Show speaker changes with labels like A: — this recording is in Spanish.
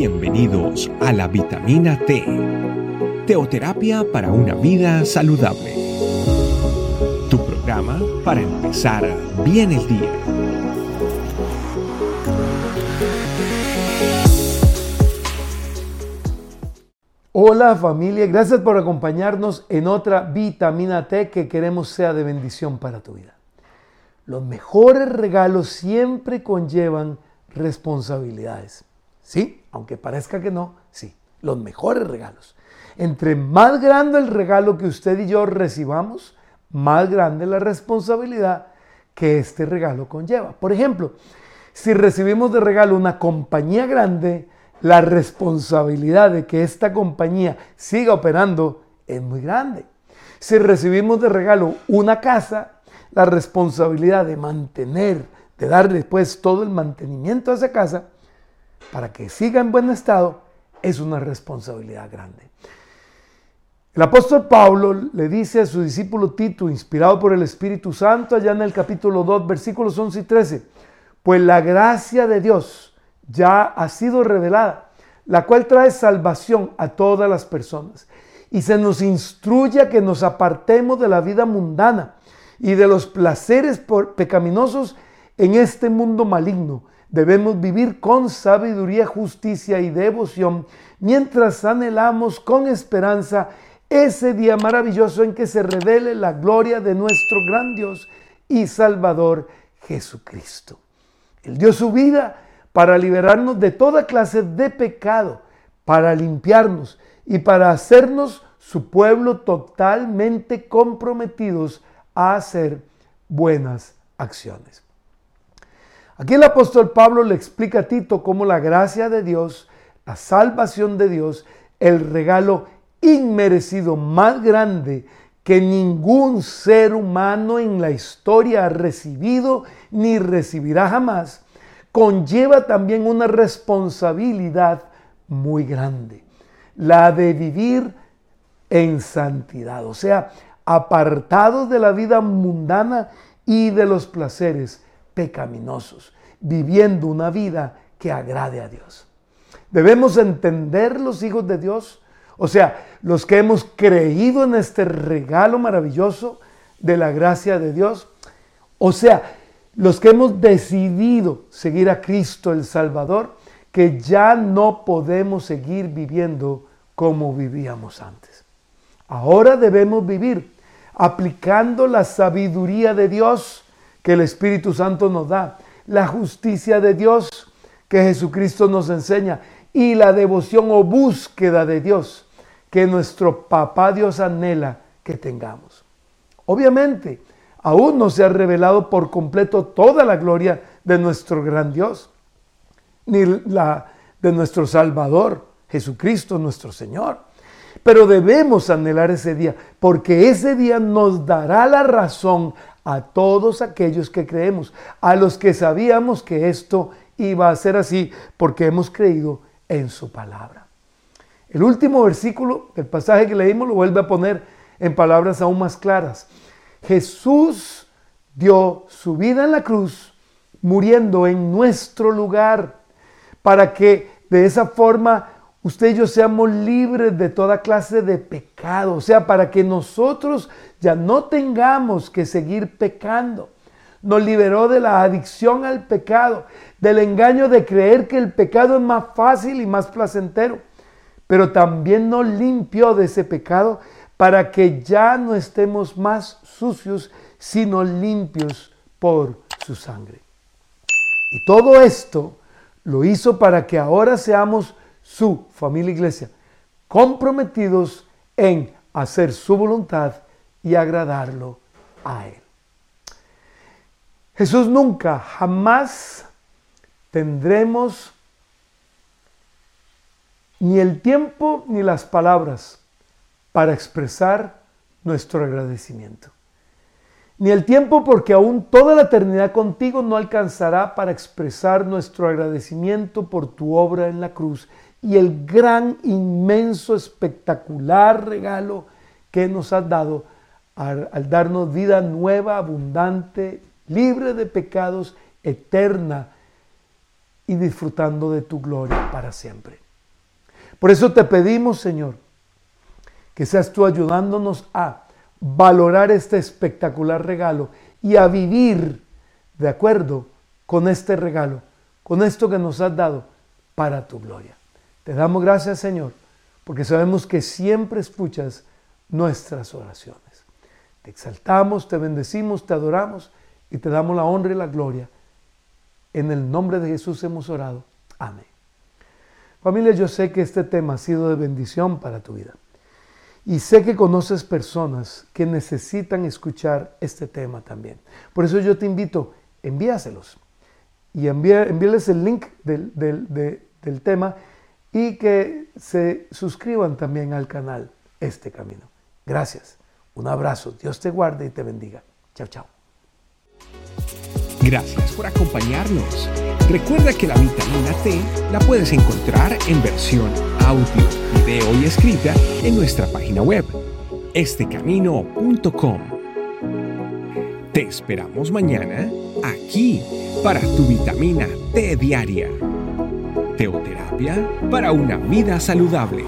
A: Bienvenidos a la vitamina T, teoterapia para una vida saludable. Tu programa para empezar bien el día.
B: Hola familia, gracias por acompañarnos en otra vitamina T que queremos sea de bendición para tu vida. Los mejores regalos siempre conllevan responsabilidades. Sí, aunque parezca que no, sí, los mejores regalos. Entre más grande el regalo que usted y yo recibamos, más grande la responsabilidad que este regalo conlleva. Por ejemplo, si recibimos de regalo una compañía grande, la responsabilidad de que esta compañía siga operando es muy grande. Si recibimos de regalo una casa, la responsabilidad de mantener, de darle después todo el mantenimiento a esa casa, para que siga en buen estado, es una responsabilidad grande. El apóstol Pablo le dice a su discípulo Tito, inspirado por el Espíritu Santo, allá en el capítulo 2, versículos 11 y 13, pues la gracia de Dios ya ha sido revelada, la cual trae salvación a todas las personas. Y se nos instruye a que nos apartemos de la vida mundana y de los placeres pecaminosos en este mundo maligno Debemos vivir con sabiduría, justicia y devoción mientras anhelamos con esperanza ese día maravilloso en que se revele la gloria de nuestro gran Dios y Salvador Jesucristo. Él dio su vida para liberarnos de toda clase de pecado, para limpiarnos y para hacernos su pueblo totalmente comprometidos a hacer buenas acciones. Aquí el apóstol Pablo le explica a Tito cómo la gracia de Dios, la salvación de Dios, el regalo inmerecido más grande que ningún ser humano en la historia ha recibido ni recibirá jamás, conlleva también una responsabilidad muy grande, la de vivir en santidad, o sea, apartados de la vida mundana y de los placeres pecaminosos, viviendo una vida que agrade a Dios. Debemos entender los hijos de Dios, o sea, los que hemos creído en este regalo maravilloso de la gracia de Dios, o sea, los que hemos decidido seguir a Cristo el Salvador, que ya no podemos seguir viviendo como vivíamos antes. Ahora debemos vivir aplicando la sabiduría de Dios que el Espíritu Santo nos da, la justicia de Dios que Jesucristo nos enseña y la devoción o búsqueda de Dios que nuestro papá Dios anhela que tengamos. Obviamente, aún no se ha revelado por completo toda la gloria de nuestro gran Dios, ni la de nuestro Salvador, Jesucristo nuestro Señor. Pero debemos anhelar ese día, porque ese día nos dará la razón a todos aquellos que creemos, a los que sabíamos que esto iba a ser así porque hemos creído en su palabra. El último versículo del pasaje que leímos lo vuelve a poner en palabras aún más claras. Jesús dio su vida en la cruz, muriendo en nuestro lugar, para que de esa forma usted y yo seamos libres de toda clase de pecado, o sea, para que nosotros ya no tengamos que seguir pecando. Nos liberó de la adicción al pecado, del engaño de creer que el pecado es más fácil y más placentero, pero también nos limpió de ese pecado para que ya no estemos más sucios, sino limpios por su sangre. Y todo esto lo hizo para que ahora seamos su familia iglesia, comprometidos en hacer su voluntad y agradarlo a Él. Jesús nunca, jamás tendremos ni el tiempo ni las palabras para expresar nuestro agradecimiento. Ni el tiempo porque aún toda la eternidad contigo no alcanzará para expresar nuestro agradecimiento por tu obra en la cruz y el gran, inmenso, espectacular regalo que nos has dado al, darnos vida nueva, abundante, libre de pecados, eterna y disfrutando de tu gloria para siempre. Por eso te pedimos, Señor, que seas tú ayudándonos a valorar este espectacular regalo y a vivir de acuerdo con este regalo, con esto que nos has dado para tu gloria. Te damos gracias, Señor, porque sabemos que siempre escuchas nuestras oraciones. Te exaltamos, te bendecimos, te adoramos y te damos la honra y la gloria. En el nombre de Jesús hemos orado. Amén. Familia, yo sé que este tema ha sido de bendición para tu vida. Y sé que conoces personas que necesitan escuchar este tema también. Por eso yo te invito, envíaselos y envíales el link del, del tema y que se suscriban también al canal Este Camino. Gracias. Un abrazo. Dios te guarde y te bendiga. Chao, chao.
A: Gracias por acompañarnos. Recuerda que la vitamina T la puedes encontrar en versión audio, video y escrita en nuestra página web, estecamino.com. Te esperamos mañana aquí para tu vitamina T diaria. Teoterapia para una vida saludable.